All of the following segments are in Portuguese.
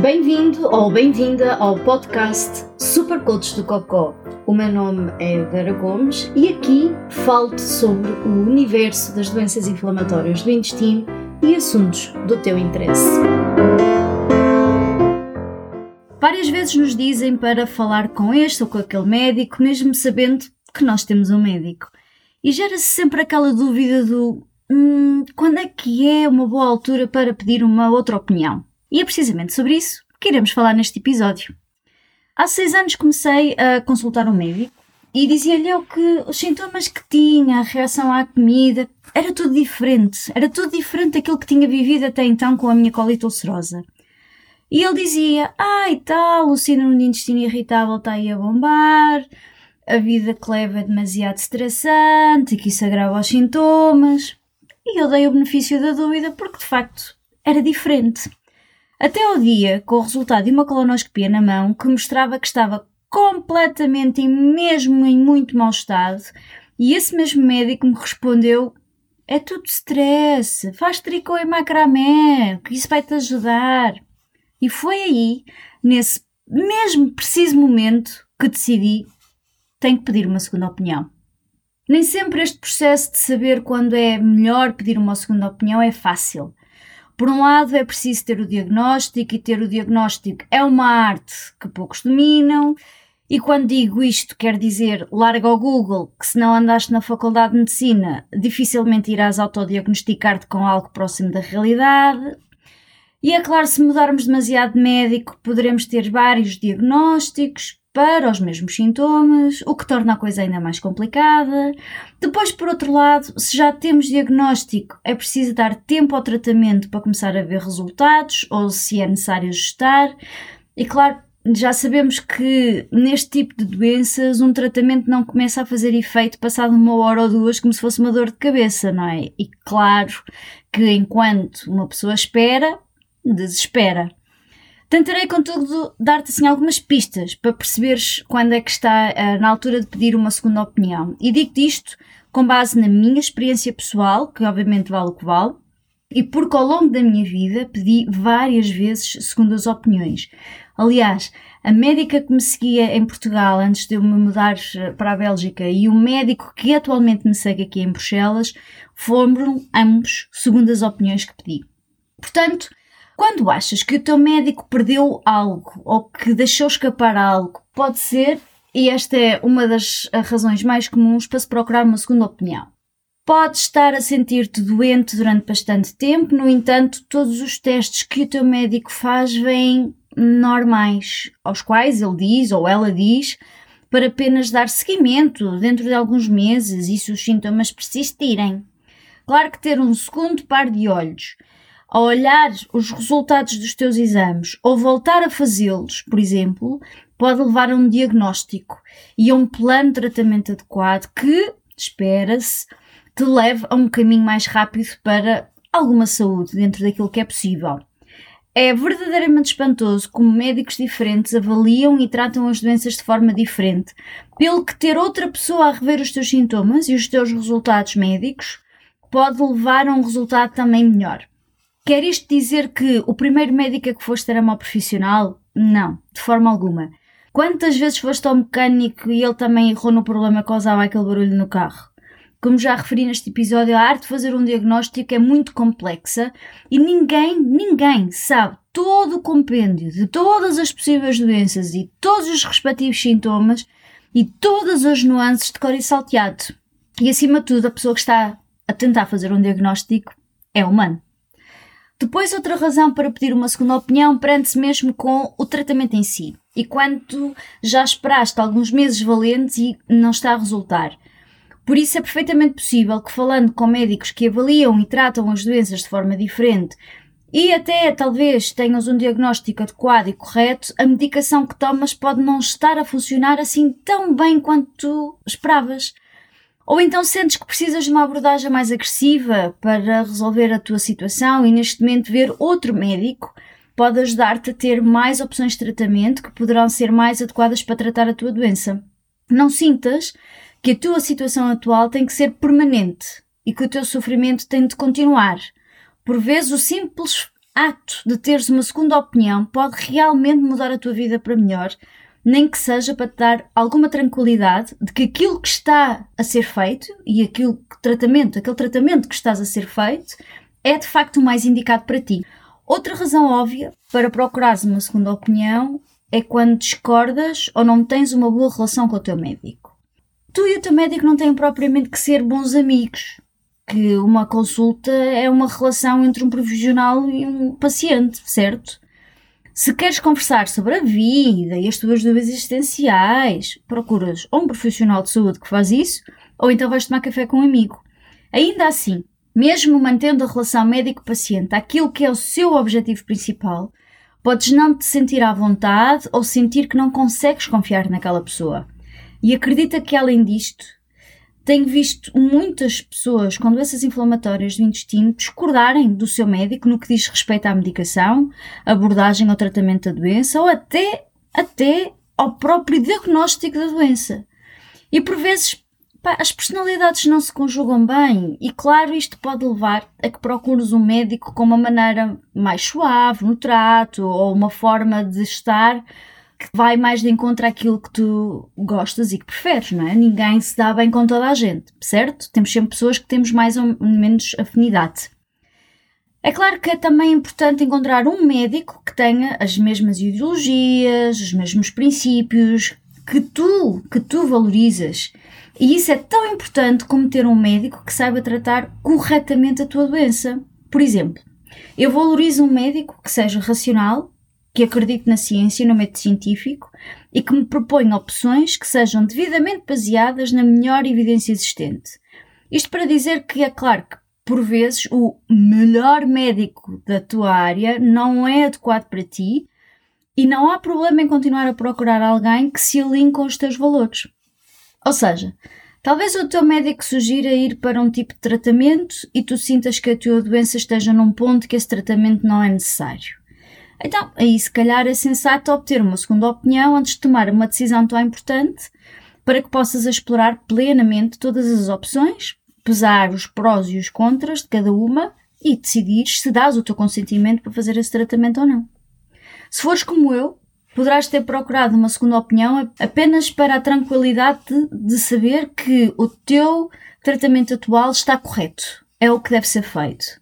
Bem-vindo ou bem-vinda ao podcast Super Coach do Cocó. O meu nome é Vera Gomes e aqui falo-te sobre o universo das doenças inflamatórias do intestino e assuntos do teu interesse. Várias vezes nos dizem para falar com este ou com aquele médico, mesmo sabendo que nós temos um médico. E gera-se sempre aquela dúvida do hum, quando é que é uma boa altura para pedir uma outra opinião? E é precisamente sobre isso que iremos falar neste episódio. Há seis anos comecei a consultar um médico e dizia-lhe que os sintomas que tinha, a reação à comida, era tudo diferente. Era tudo diferente daquilo que tinha vivido até então com a minha colite ulcerosa. E ele dizia, ah, e tal, o síndrome de intestino irritável está aí a bombar, a vida que leva é demasiado estressante, que isso agrava os sintomas. E eu dei o benefício da dúvida porque, de facto, era diferente. Até ao dia, com o resultado de uma colonoscopia na mão, que mostrava que estava completamente e mesmo em muito mau estado, e esse mesmo médico me respondeu: É tudo stress, faz tricô e macramé, que isso vai te ajudar. E foi aí, nesse mesmo preciso momento, que decidi: tenho que pedir uma segunda opinião. Nem sempre este processo de saber quando é melhor pedir uma segunda opinião é fácil. Por um lado, é preciso ter o diagnóstico, e ter o diagnóstico é uma arte que poucos dominam. E quando digo isto, quer dizer larga ao Google, que se não andaste na Faculdade de Medicina, dificilmente irás autodiagnosticar-te com algo próximo da realidade. E é claro, se mudarmos demasiado de médico, poderemos ter vários diagnósticos, para os mesmos sintomas, o que torna a coisa ainda mais complicada. Depois, por outro lado, se já temos diagnóstico, é preciso dar tempo ao tratamento para começar a ver resultados ou se é necessário ajustar. E claro, já sabemos que neste tipo de doenças um tratamento não começa a fazer efeito passado uma hora ou duas como se fosse uma dor de cabeça, não é? E claro que enquanto uma pessoa espera, desespera. Tentarei, contudo, dar-te assim algumas pistas para perceberes quando é que está uh, na altura de pedir uma segunda opinião. E digo-te isto com base na minha experiência pessoal, que obviamente vale o que vale, e porque ao longo da minha vida pedi várias vezes segundas opiniões. Aliás, a médica que me seguia em Portugal antes de eu me mudar eh, para a Bélgica e o médico que atualmente me segue aqui em Bruxelas foram ambos segundas opiniões que pedi. Portanto, quando achas que o teu médico perdeu algo ou que deixou escapar algo, pode ser, e esta é uma das razões mais comuns para se procurar uma segunda opinião. Podes estar a sentir-te doente durante bastante tempo, no entanto, todos os testes que o teu médico faz vêm normais, aos quais ele diz ou ela diz para apenas dar seguimento dentro de alguns meses e se os sintomas persistirem. Claro que ter um segundo par de olhos ao olhar os resultados dos teus exames ou voltar a fazê-los, por exemplo, pode levar a um diagnóstico e a um plano de tratamento adequado que, espera-se, te leve a um caminho mais rápido para alguma saúde dentro daquilo que é possível. É verdadeiramente espantoso como médicos diferentes avaliam e tratam as doenças de forma diferente, pelo que ter outra pessoa a rever os teus sintomas e os teus resultados médicos pode levar a um resultado também melhor. Quer isto dizer que o primeiro médico a que foste era mau profissional? Não, de forma alguma. Quantas vezes foste ao mecânico e ele também errou no problema que causava aquele barulho no carro? Como já referi neste episódio, a arte de fazer um diagnóstico é muito complexa e ninguém, ninguém sabe todo o compêndio de todas as possíveis doenças e todos os respectivos sintomas e todas as nuances de cor e salteado. E acima de tudo, a pessoa que está a tentar fazer um diagnóstico é humano. Depois, outra razão para pedir uma segunda opinião prende-se mesmo com o tratamento em si. E quando já esperaste alguns meses valentes e não está a resultar. Por isso é perfeitamente possível que falando com médicos que avaliam e tratam as doenças de forma diferente e até talvez tenhas um diagnóstico adequado e correto, a medicação que tomas pode não estar a funcionar assim tão bem quanto tu esperavas. Ou então sentes que precisas de uma abordagem mais agressiva para resolver a tua situação e neste momento ver outro médico pode ajudar-te a ter mais opções de tratamento que poderão ser mais adequadas para tratar a tua doença. Não sintas que a tua situação atual tem que ser permanente e que o teu sofrimento tem de continuar. Por vezes o simples ato de teres uma segunda opinião pode realmente mudar a tua vida para melhor, nem que seja para te dar alguma tranquilidade de que aquilo que está a ser feito e aquilo que tratamento, aquele tratamento que estás a ser feito é de facto o mais indicado para ti. Outra razão óbvia para procurares uma segunda opinião é quando discordas ou não tens uma boa relação com o teu médico. Tu e o teu médico não têm propriamente que ser bons amigos, que uma consulta é uma relação entre um profissional e um paciente, certo? Se queres conversar sobre a vida e as tuas dúvidas existenciais, procuras ou um profissional de saúde que faz isso, ou então vais tomar café com um amigo. Ainda assim, mesmo mantendo a relação médico-paciente aquilo que é o seu objetivo principal, podes não te sentir à vontade ou sentir que não consegues confiar naquela pessoa. E acredita que, além disto, tenho visto muitas pessoas com doenças inflamatórias do intestino discordarem do seu médico no que diz respeito à medicação, abordagem ou tratamento da doença ou até, até ao próprio diagnóstico da doença. E por vezes pá, as personalidades não se conjugam bem e claro isto pode levar a que procures um médico com uma maneira mais suave no trato ou uma forma de estar que vai mais de encontro àquilo que tu gostas e que preferes, não é? Ninguém se dá bem com toda a gente, certo? Temos sempre pessoas que temos mais ou menos afinidade. É claro que é também importante encontrar um médico que tenha as mesmas ideologias, os mesmos princípios, que tu, que tu valorizas. E isso é tão importante como ter um médico que saiba tratar corretamente a tua doença. Por exemplo, eu valorizo um médico que seja racional, que acredite na ciência e no método científico e que me proponha opções que sejam devidamente baseadas na melhor evidência existente. Isto para dizer que é claro que, por vezes, o melhor médico da tua área não é adequado para ti e não há problema em continuar a procurar alguém que se alinhe com os teus valores. Ou seja, talvez o teu médico sugira ir para um tipo de tratamento e tu sintas que a tua doença esteja num ponto que esse tratamento não é necessário. Então, aí se calhar é sensato obter uma segunda opinião antes de tomar uma decisão tão importante para que possas explorar plenamente todas as opções, pesar os prós e os contras de cada uma e decidir se dás o teu consentimento para fazer esse tratamento ou não. Se fores como eu, poderás ter procurado uma segunda opinião apenas para a tranquilidade de, de saber que o teu tratamento atual está correto. É o que deve ser feito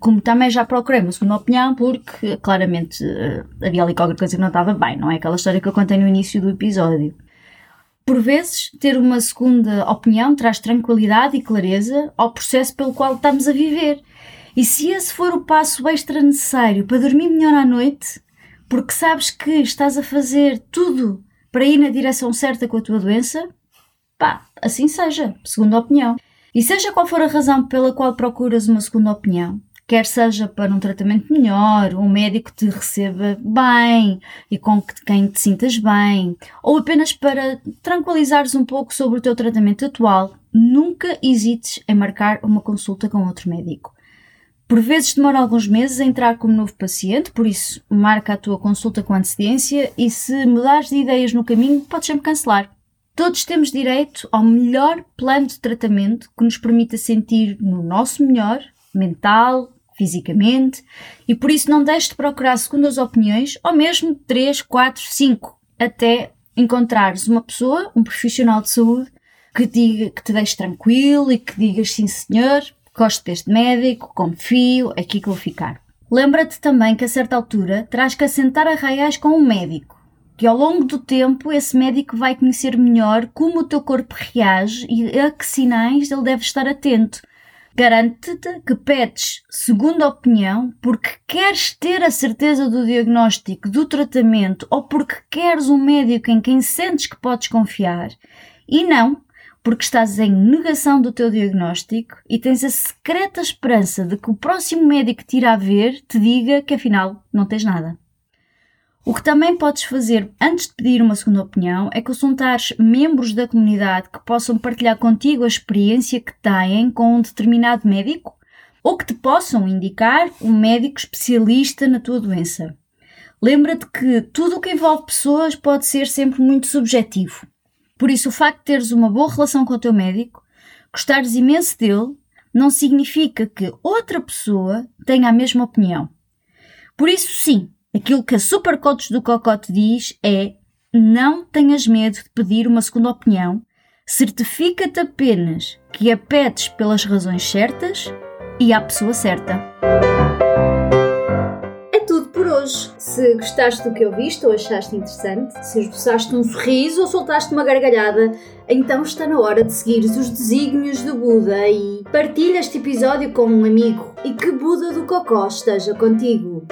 como também já procurei uma segunda opinião, porque claramente uh, havia ali qualquer coisa que não estava bem, não é aquela história que eu contei no início do episódio. Por vezes, ter uma segunda opinião traz tranquilidade e clareza ao processo pelo qual estamos a viver. E se esse for o passo extra necessário para dormir melhor à noite, porque sabes que estás a fazer tudo para ir na direção certa com a tua doença, pá, assim seja, segunda opinião. E seja qual for a razão pela qual procuras uma segunda opinião, quer seja para um tratamento melhor, um médico te receba bem e com quem te sintas bem, ou apenas para tranquilizares um pouco sobre o teu tratamento atual, nunca hesites em marcar uma consulta com outro médico. Por vezes demora alguns meses a entrar como novo paciente, por isso marca a tua consulta com antecedência e se mudares de ideias no caminho, podes sempre cancelar. Todos temos direito ao melhor plano de tratamento que nos permita sentir no nosso melhor, mental, fisicamente, e por isso não deixes de procurar segundas opiniões, ou mesmo 3, 4, 5, até encontrares uma pessoa, um profissional de saúde, que, diga, que te deixe tranquilo e que digas sim senhor, gosto deste médico, confio, aqui que vou ficar. Lembra-te também que a certa altura terás que assentar arraiais com um médico, que ao longo do tempo esse médico vai conhecer melhor como o teu corpo reage e a que sinais ele deve estar atento, Garante-te que pedes segunda opinião porque queres ter a certeza do diagnóstico, do tratamento ou porque queres um médico em quem sentes que podes confiar e não porque estás em negação do teu diagnóstico e tens a secreta esperança de que o próximo médico que te irá ver te diga que afinal não tens nada. O que também podes fazer antes de pedir uma segunda opinião é consultar membros da comunidade que possam partilhar contigo a experiência que têm com um determinado médico ou que te possam indicar um médico especialista na tua doença. Lembra-te que tudo o que envolve pessoas pode ser sempre muito subjetivo. Por isso, o facto de teres uma boa relação com o teu médico, gostares imenso dele, não significa que outra pessoa tenha a mesma opinião. Por isso, sim, aquilo que a Supercoach do Cocote diz é não tenhas medo de pedir uma segunda opinião, certifica-te apenas que a pedes pelas razões certas e à pessoa certa. É tudo por hoje. Se gostaste do que ouviste ou achaste interessante, se esboçaste um sorriso ou soltaste uma gargalhada, então está na hora de seguir os desígnios do Buda e partilha este episódio com um amigo e que Buda do Cocó esteja contigo.